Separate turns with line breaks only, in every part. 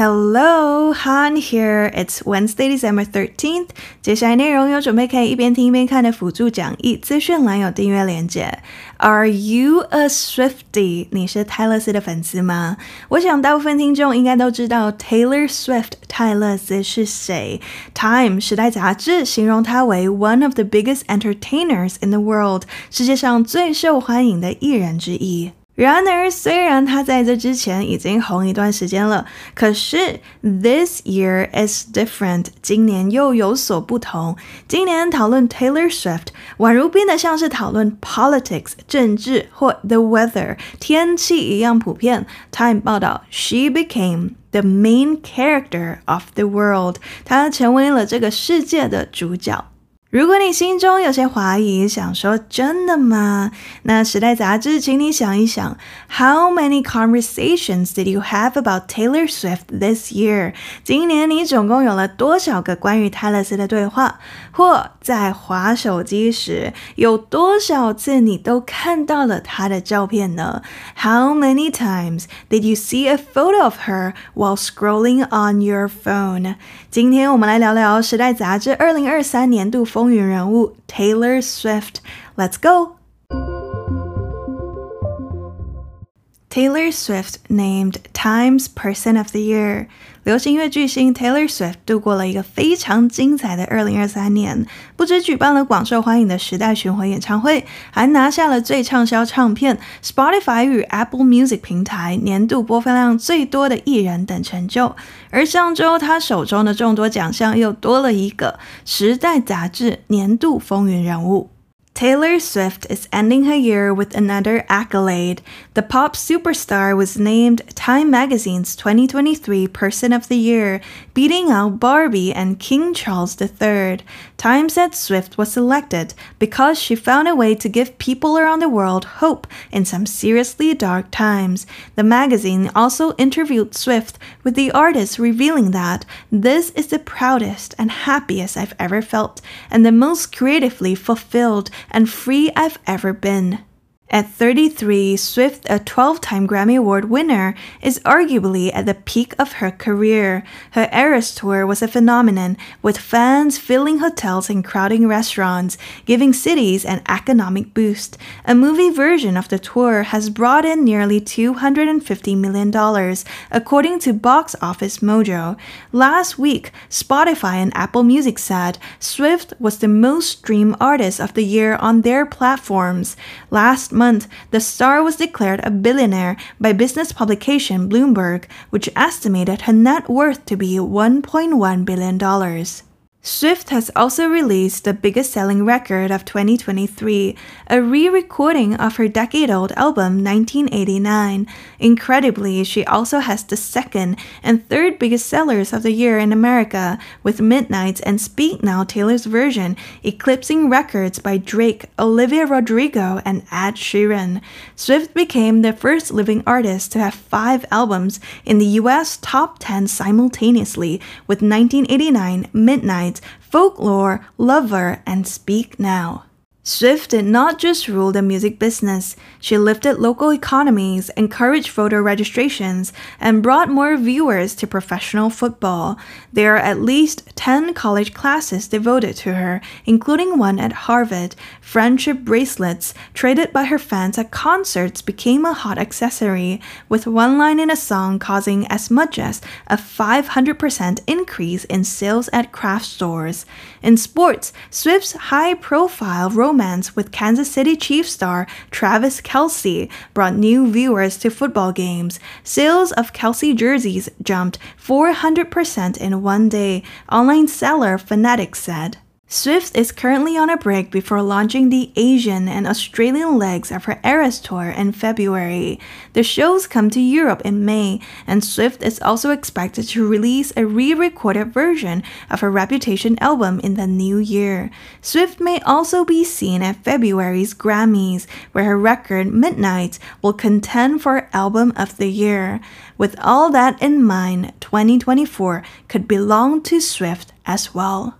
Hello, Han here. It's Wednesday, December 13th. 接下来内容有准备可以一边听一边看的辅助讲义，资讯栏有订阅链接。Are you a Swiftie？你是泰勒丝的粉丝吗？我想大部分听众应该都知道 Taylor Swift 泰勒丝是谁。Time 时代杂志形容她为 one of the biggest entertainers in the world，世界上最受欢迎的艺人之一。 然而，虽然他在这之前已经红一段时间了，可是 this year is different，今年又有所不同。今年讨论 Taylor Swift，宛如变得像是讨论 politics 政治或 the weather 天气一样普遍。Time 报道，She became the main character of the world，她成为了这个世界的主角。如果你心中有些怀疑，想说真的吗？那时代杂志，请你想一想，How many conversations did you have about Taylor Swift this year？今年你总共有了多少个关于泰勒斯的对话？或在划手机时，有多少次你都看到了她的照片呢？How many times did you see a photo of her while scrolling on your phone？今天我们来聊聊时代杂志二零二三年度。风云人物 Taylor Swift，Let's go。Taylor Swift named Times Person of the Year。流行音乐巨星 Taylor Swift 度过了一个非常精彩的二零二三年，不只举办了广受欢迎的时代巡回演唱会，还拿下了最畅销唱片 Spotify 与 Apple Music 平台年度播放量最多的艺人等成就。而上周，他手中的众多奖项又多了一个时代杂志年度风云人物。Taylor Swift is ending her year with another accolade. The pop superstar was named Time Magazine's 2023 Person of the Year, beating out Barbie and King Charles III. Time said Swift was selected because she found a way to give people around the world hope in some seriously dark times. The magazine also interviewed Swift, with the artist revealing that this is the proudest and happiest I've ever felt, and the most creatively fulfilled and free I've ever been. At 33, Swift, a 12 time Grammy Award winner, is arguably at the peak of her career. Her Eras tour was a phenomenon, with fans filling hotels and crowding restaurants, giving cities an economic boost. A movie version of the tour has brought in nearly $250 million, according to Box Office Mojo. Last week, Spotify and Apple Music said Swift was the most streamed artist of the year on their platforms. Last month, the star was declared a billionaire by business publication Bloomberg, which estimated her net worth to be $1.1 billion. Swift has also released the biggest selling record of 2023, a re recording of her decade old album 1989. Incredibly, she also has the second and third biggest sellers of the year in America, with Midnights and Speak Now Taylor's version eclipsing records by Drake, Olivia Rodrigo, and Ed Sheeran. Swift became the first living artist to have five albums in the US top 10 simultaneously, with 1989 Midnights folklore, lover, and speak now. Swift did not just rule the music business, she lifted local economies, encouraged voter registrations, and brought more viewers to professional football. There are at least 10 college classes devoted to her, including one at Harvard. Friendship bracelets traded by her fans at concerts became a hot accessory, with one line in a song causing as much as a 500% increase in sales at craft stores. In sports, Swift's high profile romance with Kansas City Chiefs star Travis Kelce brought new viewers to football games. Sales of Kelce jerseys jumped 400% in one day, online seller Fanatics said. Swift is currently on a break before launching the Asian and Australian legs of her Eras Tour in February. The shows come to Europe in May, and Swift is also expected to release a re recorded version of her Reputation album in the new year. Swift may also be seen at February's Grammys, where her record Midnight will contend for Album of the Year. With all that in mind, 2024 could belong to Swift as well.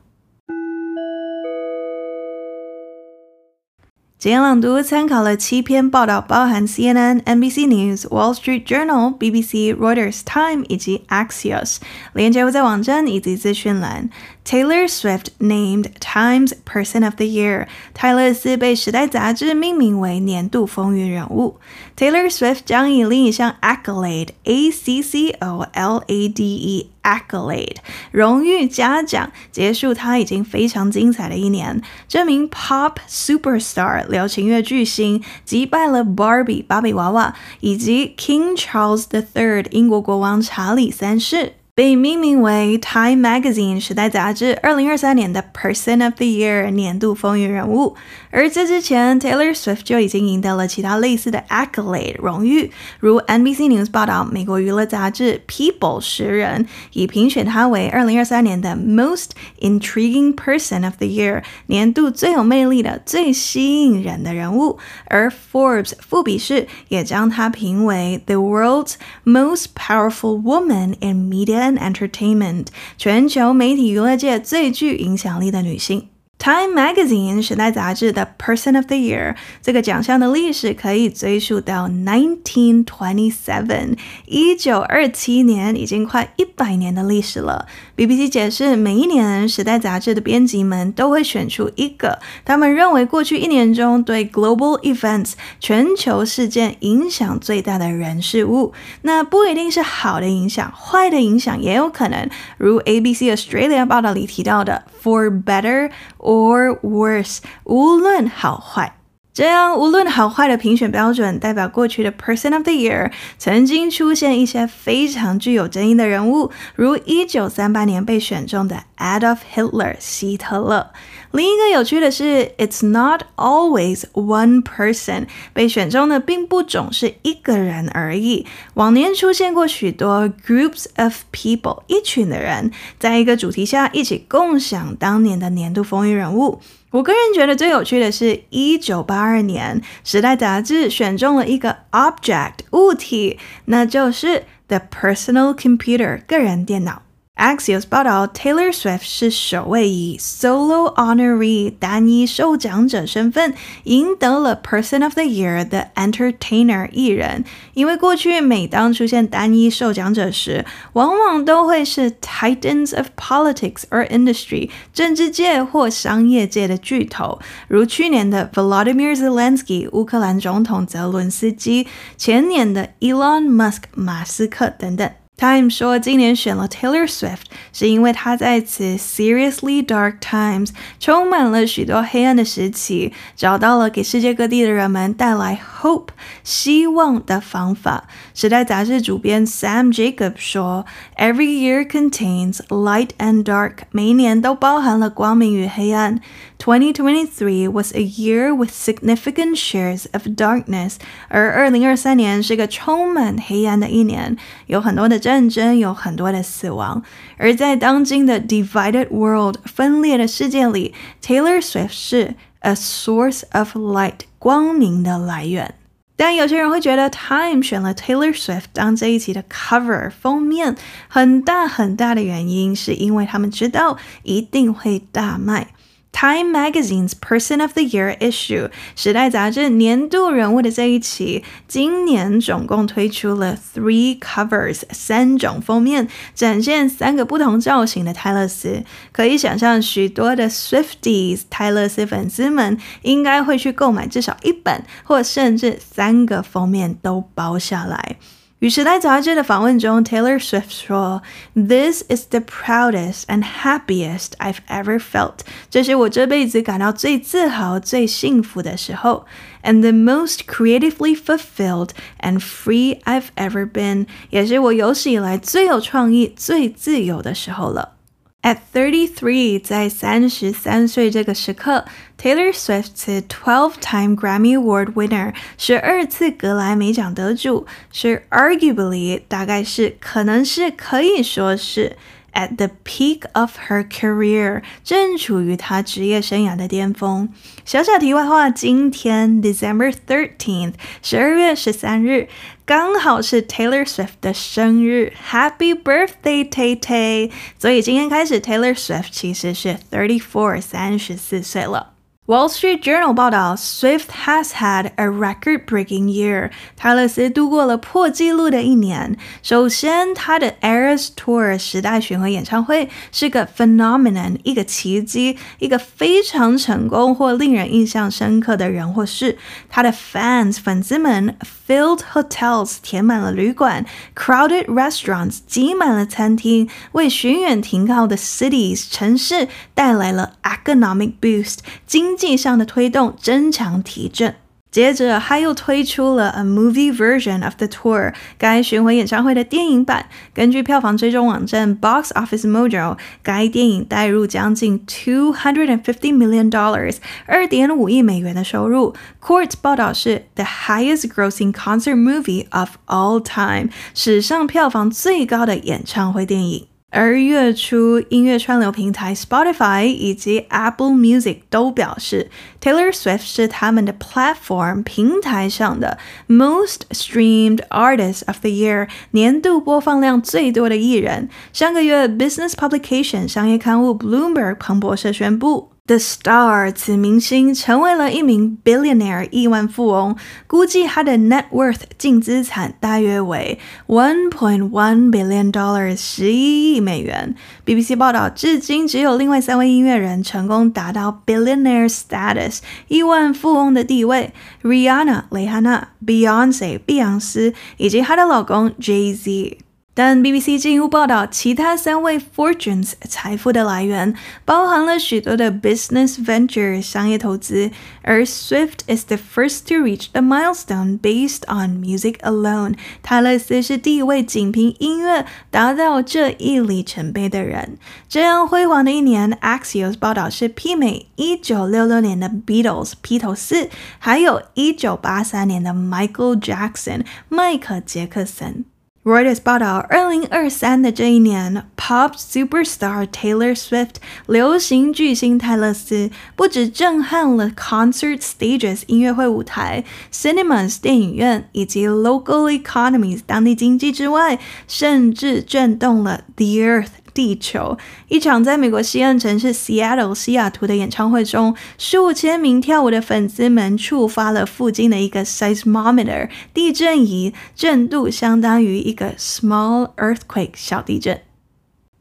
今天朗读参考了七篇报道，包含 CNN、NBC News、Wall Street Journal、BBC、Reuters、Time 以及 Axios。连接会在网站以及资讯栏。Taylor Swift named Times Person of the Year。泰勒斯被《时代》杂志命名为年度风云人物。Taylor Swift 将以另一项 accolade，A C C O L A D E。Accolade 荣誉嘉奖结束，他已经非常精彩的一年。这名 Pop Superstar 流行乐巨星击败了 Barbie 芭比娃娃以及 King Charles III 英国国王查理三世。被命名为 Time Magazine 时代杂志二零二三年的 Person of the Year 年度风云人物，而这之前 Taylor Swift 就已经赢得了其他类似的 accolade 荣誉，如 NBC News 报道，美国娱乐杂志 People 十人已评选他为二零二三年的 Most Intriguing Person of the Year 年度最有魅力的、最吸引人的人物，而 Forbes 富比士也将他评为 The World's Most Powerful Woman in Media。 Entertainment，全球媒体娱乐界最具影响力的女性。Time Magazine 时代杂志的 Person of the Year 这个奖项的历史可以追溯到1927，一九二七年，已经快一百年的历史了。BBC 解释，每一年时代杂志的编辑们都会选出一个他们认为过去一年中对 Global Events 全球事件影响最大的人事物。那不一定是好的影响，坏的影响也有可能。如 ABC Australia 报道里提到的，For better。Or worse，无论好坏，这样无论好坏的评选标准，代表过去的 Person of the Year 曾经出现一些非常具有争议的人物，如一九三八年被选中的 Adolf Hitler 希特勒。另一个有趣的是，It's not always one person 被选中的并不总是一个人而已。往年出现过许多 groups of people 一群的人，在一个主题下一起共享当年的年度风云人物。我个人觉得最有趣的是，一九八二年《时代》杂志选中了一个 object 物体，那就是 the personal computer 个人电脑。Axios 报道，Taylor Swift 是首位以 solo honoree 单一受奖者身份赢得了 Person of the Year 的 Entertainer 艺人。因为过去每当出现单一受奖者时，往往都会是 Titans of Politics or Industry 政治界或商业界的巨头，如去年的 Volodymyr Zelensky 乌克兰总统泽伦斯基，前年的 Elon Musk 马斯克等等。Time 说，今年选了 Taylor Swift，是因为他在此 seriously dark times 充满了许多黑暗的时期，找到了给世界各地的人们带来 hope 希望的方法。时代杂志主编 Sam Jacobs 说，Every year contains light and dark，每一年都包含了光明与黑暗。2023 was a year with significant shares of darkness，而二零二三年是个充满黑暗的一年，有很多的 战争，有很多的死亡。而在当今的 divided world 分裂的世界里，Taylor Swift 是 a source of light 光明的来源。但有些人会觉得 Time 选了 Taylor Swift 当这一期的 cover 封面，很大很大的原因是因为他们知道一定会大卖。Time Magazine's Person of the Year issue，时代杂志年度人物的这一期，今年总共推出了 three covers，三种封面，展现三个不同造型的泰勒斯。可以想象，许多的 Swifties 泰勒斯粉丝们应该会去购买至少一本，或甚至三个封面都包下来。与时代杂志的访问中，Taylor Swift 说：“This is the proudest and happiest I've ever felt。这是我这辈子感到最自豪、最幸福的时候，and the most creatively fulfilled and free I've ever been，也是我有史以来最有创意、最自由的时候了。” At thirty three，在三十三岁这个时刻，Taylor Swift 是 twelve-time Grammy Award winner，十二次格莱美奖得主，是 arguably 大概是可能是可以说是 at the peak of her career，正处于她职业生涯的巅峰。小小题外话，今天 December thirteenth，十二月十三日。刚好是 Taylor Swift 的生日，Happy birthday Tay Tay！所以今天开始，Taylor Swift 其实是 thirty four，三十四岁了。Wall Street Journal 报道，Swift has had a record-breaking year。泰勒斯度过了破纪录的一年。首先，他的 Eras Tour 时代巡回演唱会是个 phenomenon，一个奇迹，一个非常成功或令人印象深刻的人或事。他的 fans 粉丝们 filled hotels 填满了旅馆，crowded restaurants 挤满了餐厅，为巡演停靠的 cities 城市带来了 economic boost 经济上的推动，增强提振。接着，他又推出了 a movie version of the tour，该巡回演唱会的电影版。根据票房追踪网站 Box Office Mojo，该电影带入将近 two hundred and fifty million dollars，二点五亿美元的收入。Court 报道是 the highest grossing concert movie of all time，史上票房最高的演唱会电影。而月初，音乐串流平台 Spotify 以及 Apple Music 都表示，Taylor Swift 是他们的 platform 平台上的 most streamed artist of the year 年度播放量最多的艺人。上个月，Business Publication 商业刊物 Bloomberg 彭博社宣布。The Star，此明星成为了一名 billionaire 亿万富翁，估计他的 net worth 净资产大约为 one point one billion dollars 十一亿美元。BBC 报道，至今只有另外三位音乐人成功达到 billionaire status 亿万富翁的地位：Rihanna 蕾哈娜、Beyonce 碧昂斯以及她的老公 Jay Z。但 BBC 进一步报道，其他三位 fortunes 财富的来源包含了许多的 business venture 商业投资，而 Swift is the first to reach the milestone based on music alone。泰勒斯是第一位仅凭音乐达到这一里程碑的人。这样辉煌的一年，Axios 报道是媲美1966年的 Beatles 披头四，还有一九八三年的 Michael Jackson 迈克杰克森。Reuters 报道，二零二三的这一年，Pop Superstar Taylor Swift 流行巨星泰勒丝不止震撼了 concert stages 音乐会舞台、cinemas 电影院以及 local economies 当地经济之外，甚至震动了 the earth。 地球，一场在美国西岸城市 Seattle 西雅图的演唱会中，数千名跳舞的粉丝们触发了附近的一个 seismometer 地震仪，震度相当于一个 small earthquake 小地震。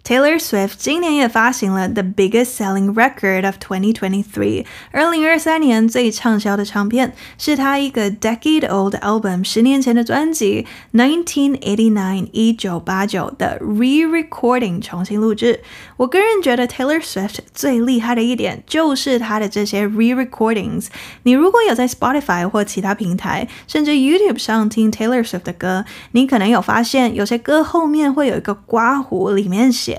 Taylor Swift 今年也发行了 The Biggest Selling Record of 2023，二零二三年最畅销的唱片是他一个 decade old album 十年前的专辑 Nineteen Eighty Nine 一九八九的 re-recording 重新录制。我个人觉得 Taylor Swift 最厉害的一点就是他的这些 re-recordings。你如果有在 Spotify 或其他平台，甚至 YouTube 上听 Taylor Swift 的歌，你可能有发现有些歌后面会有一个括弧，里面写。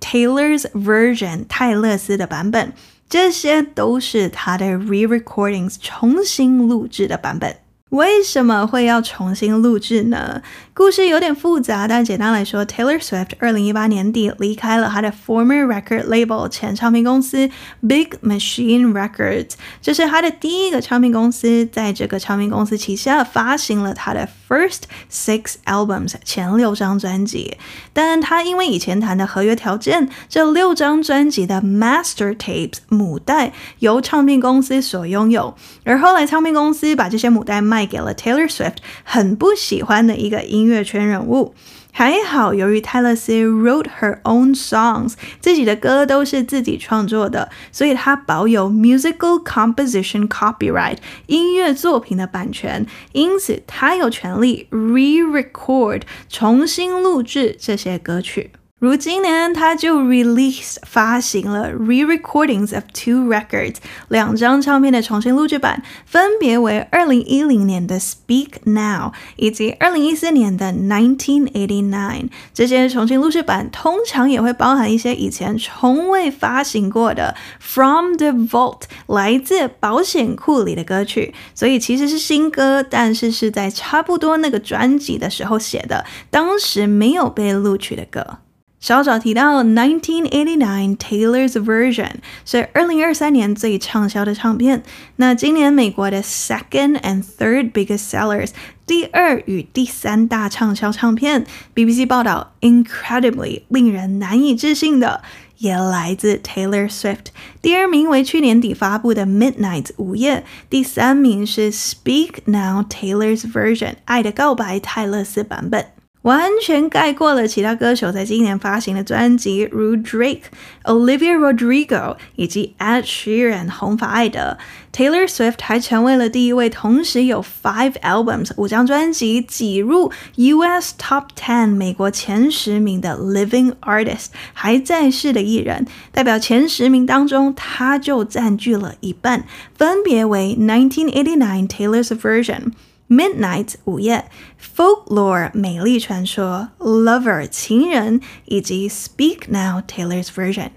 Taylor's version，泰勒斯的版本，这些都是他的 re-recordings 重新录制的版本。为什么会要重新录制呢？故事有点复杂，但简单来说，Taylor Swift 二零一八年底离开了他的 former record label 前唱片公司 Big Machine Records，这是他的第一个唱片公司，在这个唱片公司旗下发行了他的 first six albums 前六张专辑。但他因为以前谈的合约条件，这六张专辑的 master tapes 母带由唱片公司所拥有，而后来唱片公司把这些母带卖给了 Taylor Swift，很不喜欢的一个音。音乐圈人物还好，由于泰勒 C wrote her own songs，自己的歌都是自己创作的，所以她保有 musical composition copyright 音乐作品的版权，因此她有权利 re-record 重新录制这些歌曲。如今年，他就 release 发行了 re-recordings of two records 两张唱片的重新录制版，分别为二零一零年的 Speak Now 以及二零一四年的 Nineteen Eighty Nine。这些重新录制版通常也会包含一些以前从未发行过的 From the Vault 来自保险库里的歌曲，所以其实是新歌，但是是在差不多那个专辑的时候写的，当时没有被录取的歌。小早提到1989 Taylor's Version 是二零二三年最畅销的唱片。那今年美国的 Second and Third Biggest Sellers 第二与第三大畅销唱片，BBC 报道，Incredibly 令人难以置信的。也来自 Taylor Swift。第二名为去年底发布的《Midnight》午夜，第三名是《Speak Now》Taylor's version 爱的告白泰勒斯版本。完全盖过了其他歌手在今年发行的专辑，如 Drake、Olivia Rodrigo 以及 Ed Sheeran 红发爱德。Taylor Swift 还成为了第一位同时有 five albums 五张专辑挤入 US Top Ten 美国前十名的 Living Artist 还在世的艺人。代表前十名当中，他就占据了一半，分别为1989 Taylor's Version。Midnight 午夜，Folklore 美丽传说，Lover 情人，以及 Speak Now Taylor's version，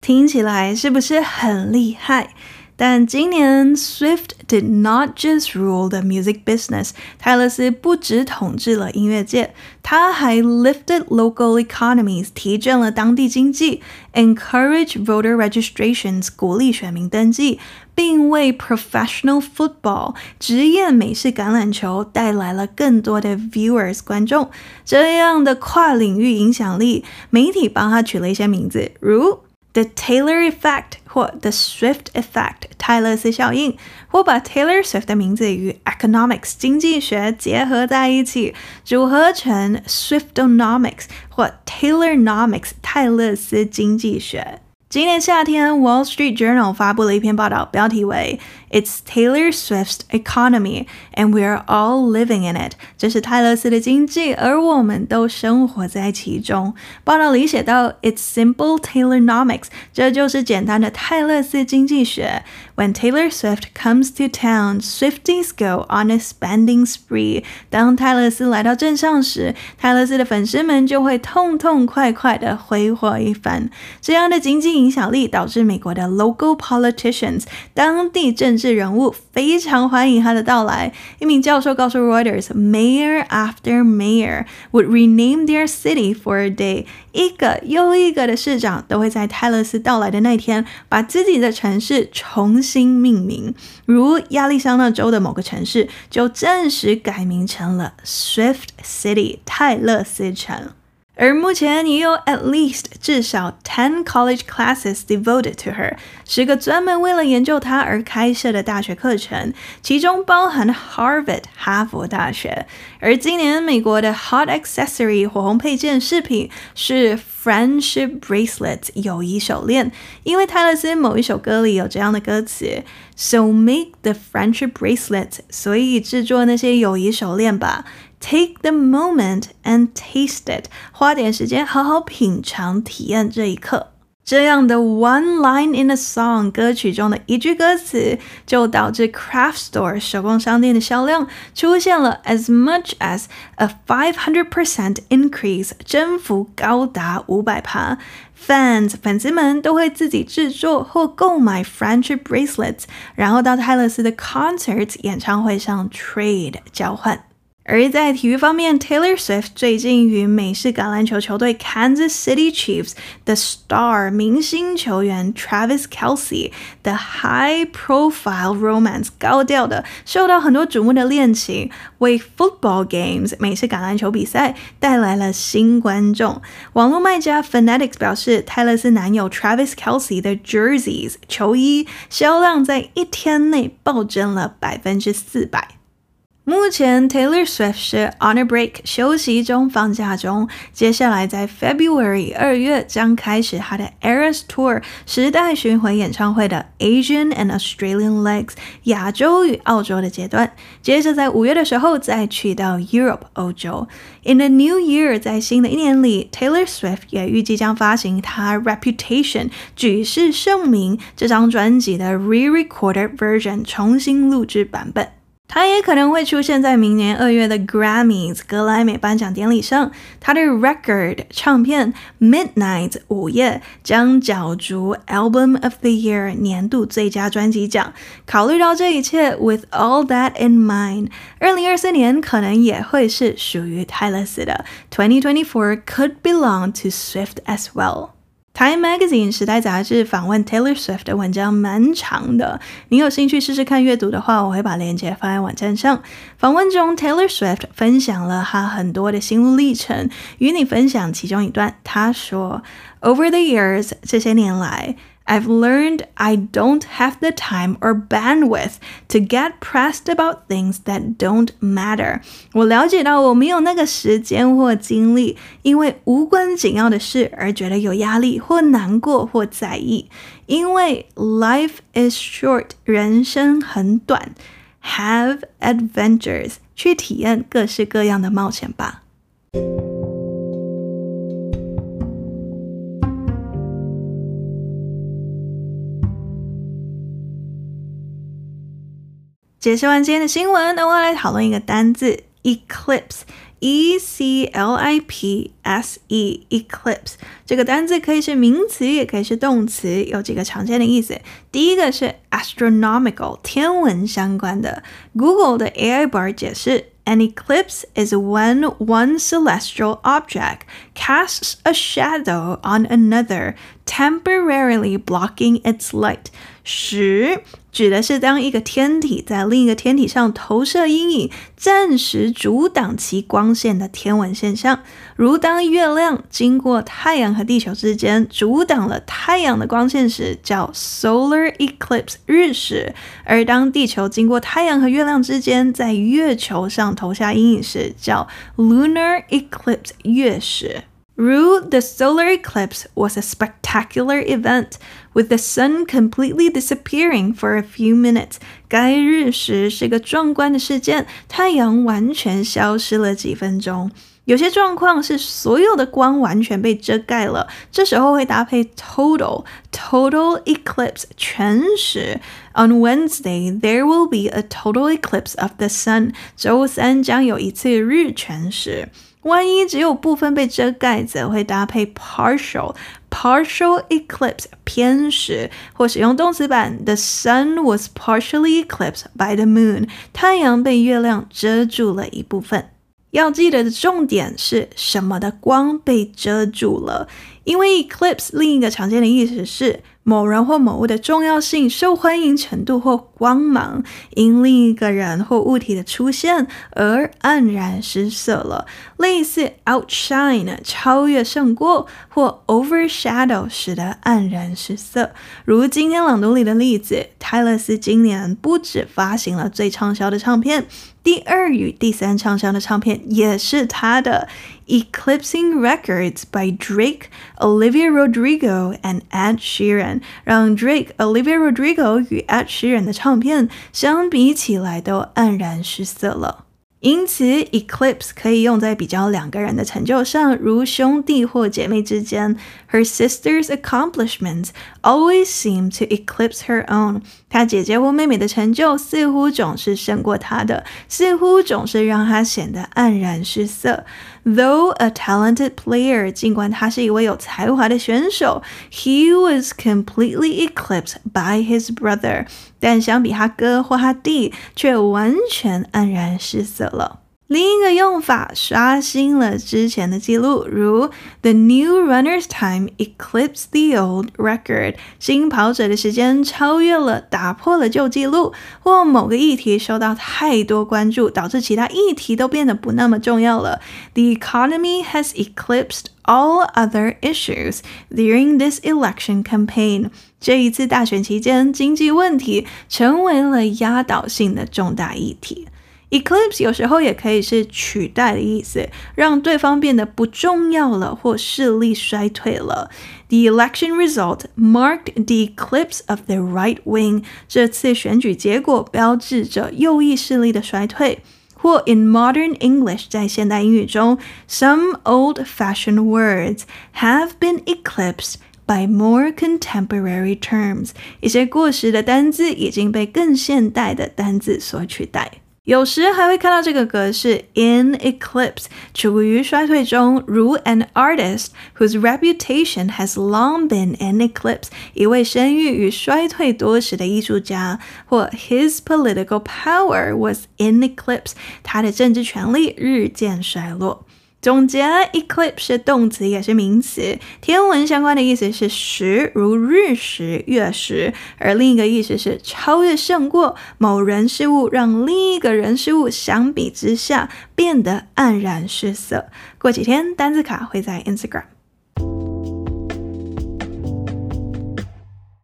听起来是不是很厉害？但今年，Swift did not just rule the music business。泰勒丝不只统治了音乐界，他还 lifted local economies，提振了当地经济；encourage voter registrations，鼓励选民登记，并为 professional football，职业美式橄榄球带来了更多的 viewers 观众。这样的跨领域影响力，媒体帮他取了一些名字，如 The Taylor Effect。或 The Swift Effect 泰勒斯效应，或把 Taylor Swift 的名字与 economics 经济学结合在一起，组合成 Swiftonomics 或 Taylornomics 泰勒斯经济学。今年夏天，《Wall Street Journal》发布了一篇报道，标题为 "It's Taylor Swift's economy, and we're all living in it." 这是泰勒丝的经济，而我们都生活在其中。报道里写到 "It's simple Taylonomics." 这就是简单的泰勒丝经济学。When Taylor Swift comes to town, Swifties go on a spending spree. 当泰勒丝来到镇上时，泰勒丝的粉丝们就会痛痛快快的挥霍一番。这样的经济影响力导致美国的 local politicians 当地政治 人物非常欢迎他的到来。一名教授告诉 Reuters，Mayor after mayor would rename their city for a day. 一个又一个的市长都会在泰勒斯到来的那天，把自己的城市重新命名。如亚利桑那州的某个城市就正式改名成了 Swift City 泰勒斯城。而目前也有 at least 至少 ten college classes devoted to her，十个专门为了研究她而开设的大学课程，其中包含 Harvard 哈佛大学。而今年美国的 hot accessory 火红配件饰品是 friendship bracelet 友谊手链，因为泰勒斯某一首歌里有这样的歌词，So make the friendship bracelet，所以制作那些友谊手链吧。Take the moment and taste it，花点时间好好品尝、体验这一刻。这样的 one line in a song 歌曲中的一句歌词，就导致 craft store 手工商店的销量出现了 as much as a five hundred percent increase，增幅高达五百趴。Fans 粉丝们都会自己制作或购买 friendship bracelets，然后到泰勒丝的 concerts 演唱会上 trade 交换。 而在体育方面，Taylor Swift 最近与美式橄榄球球队 Kansas City Chiefs 的 star 明星球员 Travis Kelce 的 high profile romance 高调的受到很多瞩目的恋情，为 football games 美式橄榄球比赛带来了新观众。网络卖家 Fanatics 表示，泰勒斯男友 Travis Kelce 的 jerseys 球衣销量在一天内暴增了百分之四百。目前 Taylor Swift 是 on a break 休息中放假中，接下来在 February 二月将开始她的 Eras Tour 时代巡回演唱会的 Asian and Australian legs 亚洲与澳洲的阶段，接着在五月的时候再去到 Europe 欧洲。In the new year 在新的一年里，Taylor Swift 也预计将发行她 Reputation 举世盛名这张专辑的 re-recorded version 重新录制版本。他也可能会出现在明年二月的 Grammys 格莱美颁奖典礼上。他的 Record 唱片 Midnight 午夜将角逐 Album of the Year 年度最佳专辑奖。考虑到这一切，With all that in mind，二零二四年可能也会是属于泰勒丝的。Twenty twenty four could belong to Swift as well。Time Magazine 时代杂志访问 Taylor Swift 的文章蛮长的，你有兴趣试试看阅读的话，我会把链接放在网站上。访问中，Taylor Swift 分享了他很多的心路历程，与你分享其中一段。他说：“Over the years，这些年来。” I've learned I don't have the time or bandwidth to get pressed about things that don't matter. 我了解到我没有那个时间或精力，因为无关紧要的事而觉得有压力或难过或在意。因为 life is short，人生很短。Have adventures，去体验各式各样的冒险吧。 解释完今天的新闻，那我要来讨论一个单字：eclipse，e c l i p s e，eclipse。这个单字可以是名词，也可以是动词，有几个常见的意思。第一个是 astronomical，天文相关的。Google 的 AI bar 解释：An eclipse is when one celestial object casts a shadow on another, temporarily blocking its light. 十指的是当一个天体在另一个天体上投射阴影，暂时阻挡其光线的天文现象。如当月亮经过太阳和地球之间，阻挡了太阳的光线时，叫 solar eclipse 日食；而当地球经过太阳和月亮之间，在月球上投下阴影时，叫 lunar eclipse 月食。如 the solar eclipse was a spectacular event, with the sun completely disappearing for a few minutes. 该日食是个壮观的事件，太阳完全消失了几分钟。有些状况是所有的光完全被遮盖了，这时候会搭配 total total eclipse 全食。On Wednesday, there will be a total eclipse of the sun. 周三将有一次日全食。万一只有部分被遮盖，则会搭配 partial partial eclipse 偏食，或使用动词版 The sun was partially eclipsed by the moon，太阳被月亮遮住了一部分。要记得的重点是什么的光被遮住了，因为 eclipse 另一个常见的意思是。某人或某物的重要性、受欢迎程度或光芒，因另一个人或物体的出现而黯然失色了。类似 outshine 超越胜过，或 overshadow 使得黯然失色。如今天朗读里的例子，泰勒斯今年不止发行了最畅销的唱片。第二与第三畅销的唱片也是他的，《Eclipsing Records》by Drake、Olivia Rodrigo and Ed Sheeran，让 Drake、Olivia Rodrigo 与 Ed Sheeran 的唱片相比起来都黯然失色了。因此，eclipse 可以用在比较两个人的成就上，如兄弟或姐妹之间。Her sister's accomplishments always seem to eclipse her own。她姐姐或妹妹的成就似乎总是胜过她的，似乎总是让她显得黯然失色。Though a talented player，尽管他是一位有才华的选手，he was completely eclipsed by his brother。但相比他哥或他弟，却完全黯然失色了。另一个用法刷新了之前的记录，如 The new runner's time eclipsed the old record，新跑者的时间超越了，打破了旧记录，或某个议题受到太多关注，导致其他议题都变得不那么重要了。The economy has eclipsed all other issues during this election campaign。这一次大选期间，经济问题成为了压倒性的重大议题。Eclipse 有时候也可以是取代的意思，让对方变得不重要了或势力衰退了。The election result marked the eclipse of the right wing。这次选举结果标志着右翼势力的衰退。或 in modern English，在现代英语中，some old-fashioned words have been eclipsed by more contemporary terms。一些过时的单字已经被更现代的单字所取代。 有时还会看到这个格式 in eclipse，处于衰退中，如 an artist whose reputation has long been in eclipse，一位声誉与衰退多时的艺术家，或 his political power was in eclipse，他的政治权力日渐衰落。总结，eclipse 是动词也是名词，天文相关的意思是食，如日食、月食，而另一个意思是超越、胜过某人事物，让另一个人事物相比之下变得黯然失色。过几天单字卡会在 Instagram。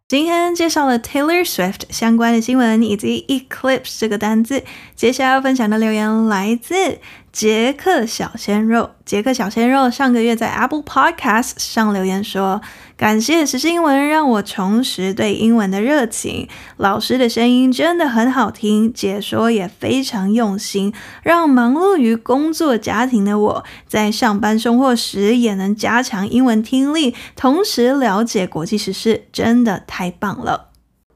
今天介绍了 Taylor Swift 相关的新闻以及 eclipse 这个单字，接下来要分享的留言来自。杰克小鲜肉，杰克小鲜肉上个月在 Apple Podcast 上留言说：“感谢时事英文让我重拾对英文的热情，老师的声音真的很好听，解说也非常用心，让忙碌于工作家庭的我在上班生活时也能加强英文听力，同时了解国际时事，真的太棒了。”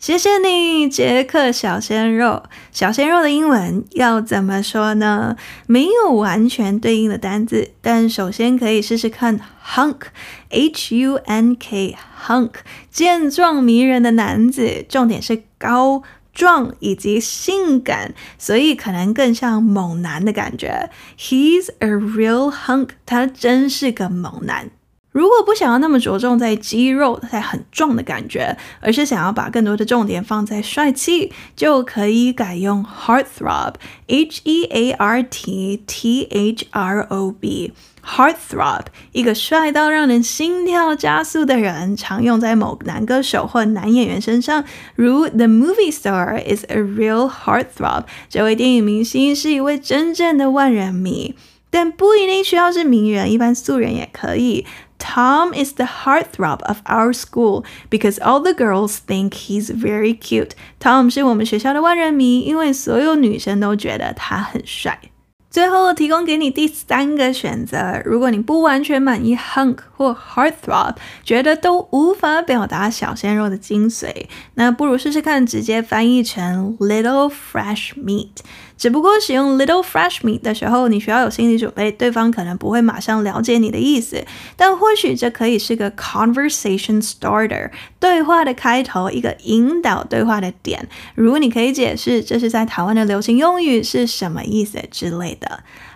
谢谢你，杰克小鲜肉。小鲜肉的英文要怎么说呢？没有完全对应的单字，但首先可以试试看 hunk，h u n k，hunk，健壮迷人的男子，重点是高壮以及性感，所以可能更像猛男的感觉。He's a real hunk，他真是个猛男。如果不想要那么着重在肌肉，在很壮的感觉，而是想要把更多的重点放在帅气，就可以改用 heartthrob，h e a r t t h r o b，heartthrob，一个帅到让人心跳加速的人，常用在某男歌手或男演员身上，如 The movie star is a real heartthrob，这位电影明星是一位真正的万人迷，但不一定需要是名人，一般素人也可以。Tom is the heartthrob of our school because all the girls think he's very cute. Tom 是我们学校的万人迷，因为所有女生都觉得他很帅。 最后提供给你第三个选择，如果你不完全满意 hunk 或 heartthrob，觉得都无法表达小鲜肉的精髓，那不如试试看直接翻译成 little fresh meat。只不过使用 little fresh meat 的时候，你需要有心理准备，对方可能不会马上了解你的意思，但或许这可以是个 conversation starter，对话的开头，一个引导对话的点。如果你可以解释这是在台湾的流行用语是什么意思之类的。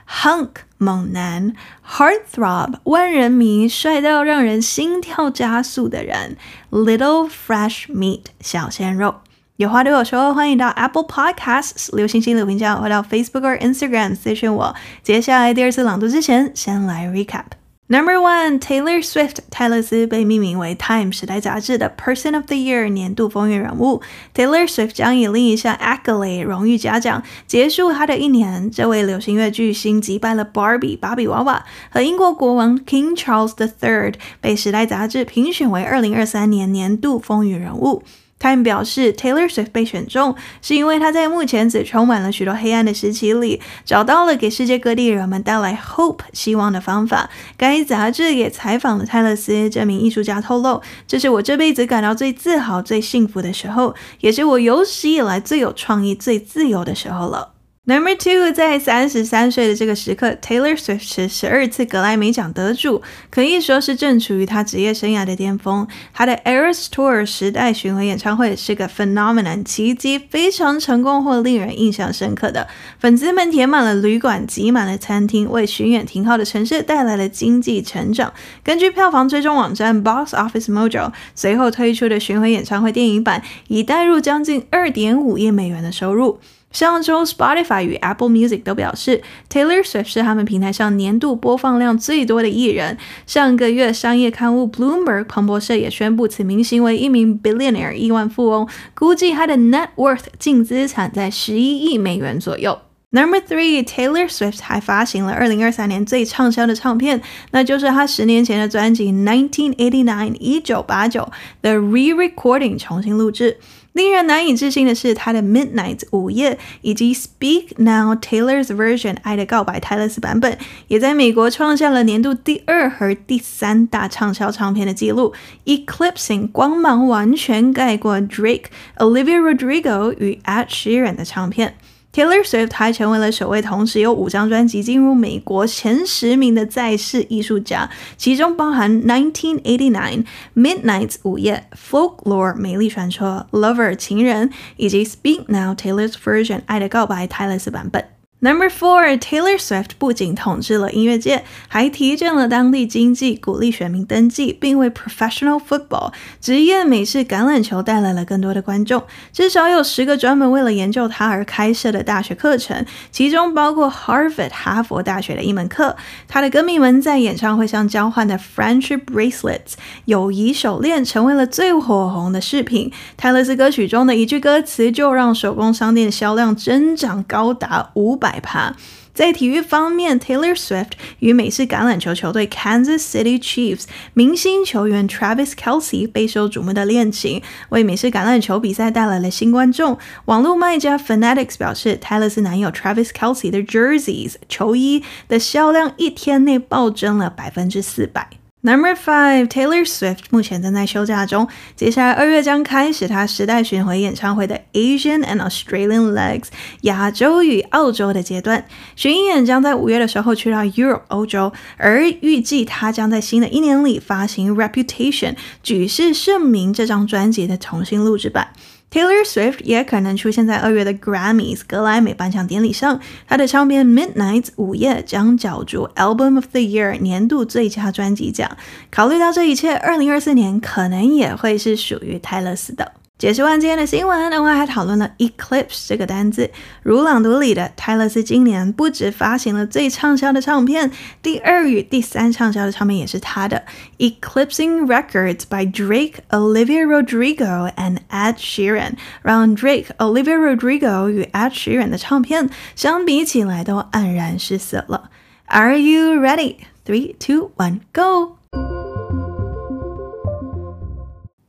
Hunk 猛男，heartthrob 万人迷，帅到让人心跳加速的人，little fresh meat 小鲜肉。有话对我说，欢迎到 Apple Podcasts 留星星留评价，或到 Facebook 或 Instagram 私讯我。接下来第二次朗读之前，先来 recap。Number one, Taylor Swift 泰勒斯被命名为《Time》时代杂志的 Person of the Year 年度风云人物。Taylor Swift 将以另一项 accolade 荣誉嘉奖结束他的一年。这位流行乐巨星击败了 Barbie 芭比娃娃和英国国王 King Charles III，被时代杂志评选为二零二三年年度风云人物。Time 表示，Taylor Swift 被选中是因为他在目前只充满了许多黑暗的时期里，找到了给世界各地人们带来 hope 希望的方法。该杂志也采访了泰勒斯这名艺术家，透露：“这是我这辈子感到最自豪、最幸福的时候，也是我有史以来最有创意、最自由的时候了。” Number two，在三十三岁的这个时刻，Taylor Swift 是十二次格莱美奖得主，可以说是正处于他职业生涯的巅峰。他的 Eras Tour 时代巡回演唱会是个 phenomenon 奇迹，非常成功或令人印象深刻的。粉丝们填满了旅馆，挤满了餐厅，为巡演停靠的城市带来了经济成长。根据票房追踪网站 Box Office Mojo，随后推出的巡回演唱会电影版已带入将近二点五亿美元的收入。上周，Spotify 与 Apple Music 都表示，Taylor Swift 是他们平台上年度播放量最多的艺人。上个月，商业刊物 Bloomberg 彭博社也宣布，此明星为一名 billionaire 亿万富翁，估计他的 net worth 净资产在十一亿美元左右。Number three，Taylor Swift 还发行了二零二三年最畅销的唱片，那就是他十年前的专辑《Nineteen Eighty Nine》一九八九的 re-recording 重新录制。令人难以置信的是，他的《Midnight》午夜以及《Speak Now》Taylor's Version 爱的告白泰勒丝版本，也在美国创下了年度第二和第三大畅销唱片的记录，eclipsing 光芒完全盖过 Drake、Olivia Rodrigo 与 Ed Sheeran 的唱片。Taylor Swift 还成为了首位同时有五张专辑进入美国前十名的在世艺术家，其中包含《1989》、《Midnight》午夜、《Folklore》美丽传说、《Lover》情人以及《Speak Now》Taylor's Version 爱的告白泰勒丝版本。Number four, Taylor Swift 不仅统治了音乐界，还提振了当地经济，鼓励选民登记，并为 professional football 职业美式橄榄球带来了更多的观众。至少有十个专门为了研究它而开设的大学课程，其中包括 Harvard 哈佛大学的一门课。他的歌迷们在演唱会上交换的 friendship bracelets 友谊手链成为了最火红的饰品。泰勒斯歌曲中的一句歌词就让手工商店的销量增长高达五百。百趴。在体育方面，Taylor Swift 与美式橄榄球球队 Kansas City Chiefs 明星球员 Travis Kelce 备受瞩目的恋情，为美式橄榄球比赛带来了新观众。网络卖家 Fanatics 表示，泰勒斯男友 Travis Kelce 的 Jerseys 球衣的销量一天内暴增了百分之四百。Number five, Taylor Swift 目前正在休假中，接下来二月将开始她时代巡回演唱会的 Asian and Australian legs 亚洲与澳洲的阶段。巡演将在五月的时候去到 Europe 欧洲，而预计她将在新的一年里发行 Reputation 举世盛名这张专辑的重新录制版。Taylor Swift 也可能出现在二月的 Grammys 格莱美颁奖典礼上，她的唱片 Midnight 午夜将角逐 Album of the Year 年度最佳专辑奖。考虑到这一切，二零二四年可能也会是属于泰勒斯的。解释完今天的新闻，另外还讨论了 eclipse 这个单字。如朗读里的，泰勒斯今年不止发行了最畅销的唱片，第二与第三畅销的唱片也是他的。Eclipsing Records by Drake, Olivia Rodrigo and Ed Sheeran，让 Drake、Olivia Rodrigo 与 Ed Sheeran 的唱片相比起来都黯然失色了。Are you ready? Three, two, one, go!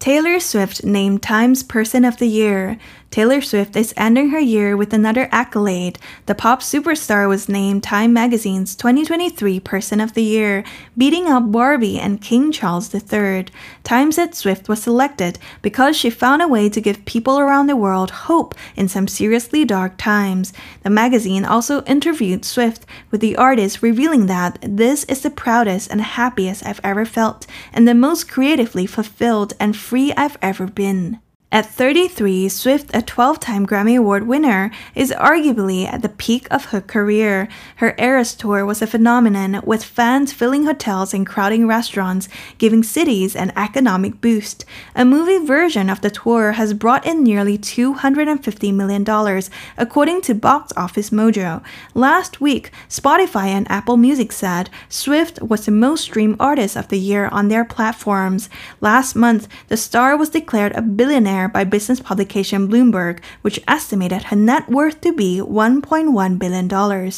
Taylor Swift named Times Person of the Year. Taylor Swift is ending her year with another accolade. The pop superstar was named Time Magazine's 2023 Person of the Year, beating out Barbie and King Charles III. Time said Swift was selected because she found a way to give people around the world hope in some seriously dark times. The magazine also interviewed Swift, with the artist revealing that this is the proudest and happiest I've ever felt, and the most creatively fulfilled and free I've ever been. At 33, Swift, a 12 time Grammy Award winner, is arguably at the peak of her career. Her Eras tour was a phenomenon, with fans filling hotels and crowding restaurants, giving cities an economic boost. A movie version of the tour has brought in nearly $250 million, according to Box Office Mojo. Last week, Spotify and Apple Music said Swift was the most streamed artist of the year on their platforms. Last month, the star was declared a billionaire by business publication Bloomberg, which estimated her net worth to be $1.1 billion.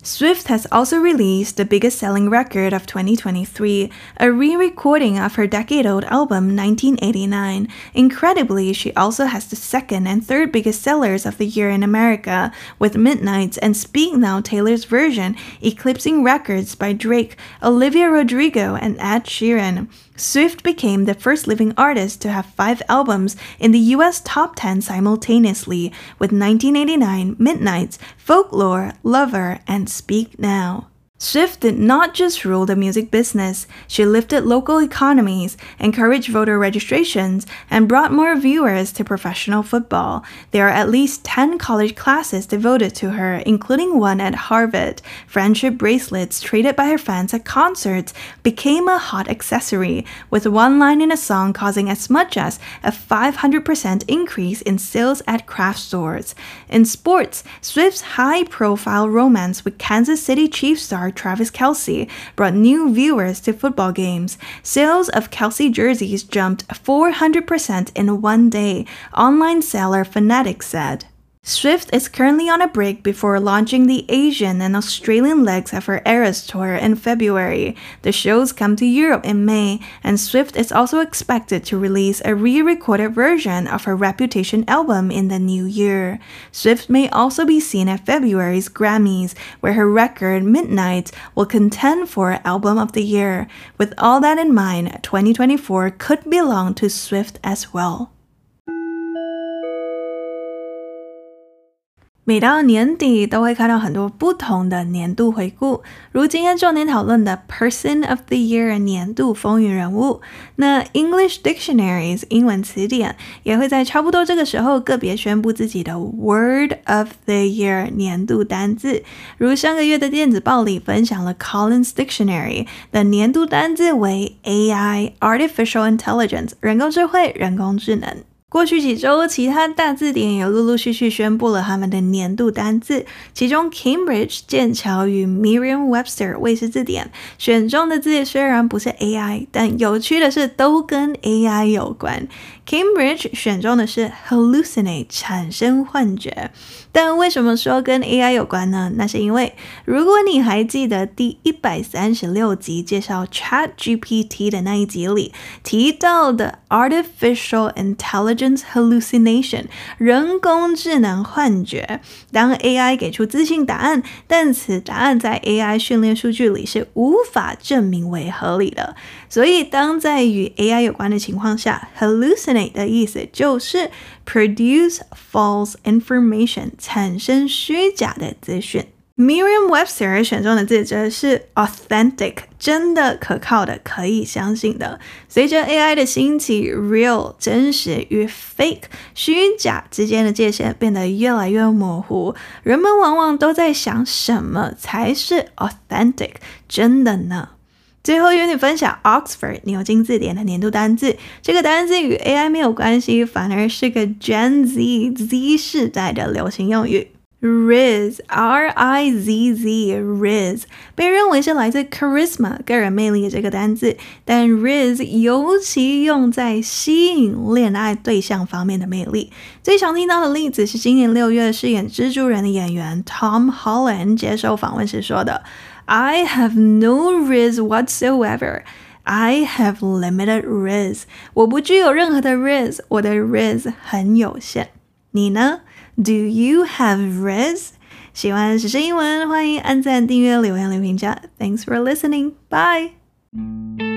Swift has also released the biggest selling record of 2023, a re recording of her decade old album 1989. Incredibly, she also has the second and third biggest sellers of the year in America, with Midnights and Speak Now Taylor's version eclipsing records by Drake, Olivia Rodrigo, and Ed Sheeran. Swift became the first living artist to have five albums in the US top 10 simultaneously, with 1989, Midnights, Folklore, Lover, and Speak Now. Swift did not just rule the music business, she lifted local economies, encouraged voter registrations, and brought more viewers to professional football. There are at least 10 college classes devoted to her, including one at Harvard. Friendship bracelets traded by her fans at concerts became a hot accessory, with one line in a song causing as much as a 500% increase in sales at craft stores. In sports, Swift's high profile romance with Kansas City Chiefs star Travis Kelsey brought new viewers to football games. Sales of Kelsey jerseys jumped 400% in one day, online seller Fanatics said. Swift is currently on a break before launching the Asian and Australian legs of her Eras tour in February. The shows come to Europe in May, and Swift is also expected to release a re recorded version of her Reputation album in the new year. Swift may also be seen at February's Grammys, where her record Midnight will contend for Album of the Year. With all that in mind, 2024 could belong to Swift as well. 每到年底都会看到很多不同的年度回顾，如今天重点讨论的 Person of the Year 年度风云人物。那 English Dictionaries 英文词典也会在差不多这个时候个别宣布自己的 Word of the Year 年度单字。如上个月的电子报里分享了 Collins Dictionary 的年度单字为 AI Artificial Intelligence 人工智慧、人工智能。过去几周，其他大字典也陆陆续续宣布了他们的年度单字，其中 Cambridge 剑桥与 Merriam-Webster 卫士字典选中的字虽然不是 AI，但有趣的是都跟 AI 有关。Cambridge 选中的是 hallucinate 产生幻觉，但为什么说跟 AI 有关呢？那是因为如果你还记得第一百三十六集介绍 ChatGPT 的那一集里提到的 artificial intelligence hallucination 人工智能幻觉，当 AI 给出自信答案，但此答案在 AI 训练数据里是无法证明为合理的，所以当在与 AI 有关的情况下，hallucinate 的意思就是 produce false information，产生虚假的资讯。Merriam-Webster 选中的字则是 authentic，真的、可靠的、可以相信的。随着 AI 的兴起，real 真实与 fake 虚假之间的界限变得越来越模糊，人们往往都在想，什么才是 authentic 真的呢？最后与你分享 Oxford 牛津字典的年度单字，这个单字与 AI 没有关系，反而是个 Gen Z Z 世代的流行用语。Riz, R I Z Z, Riz 被认为是来自 charisma 个人魅力的这个单字，但 Rizz 尤其用在吸引恋爱对象方面的魅力。最常听到的例子是今年六月饰演蜘蛛人的演员 Tom Holland 接受访问时说的。I have no rizz whatsoever. I have limited rizz. 我不具有任何的 rizz，我的 rizz 很有限。你呢？Do you have rizz？喜欢时事英文，欢迎按赞、订阅、留言、留评价。Thanks for listening. Bye.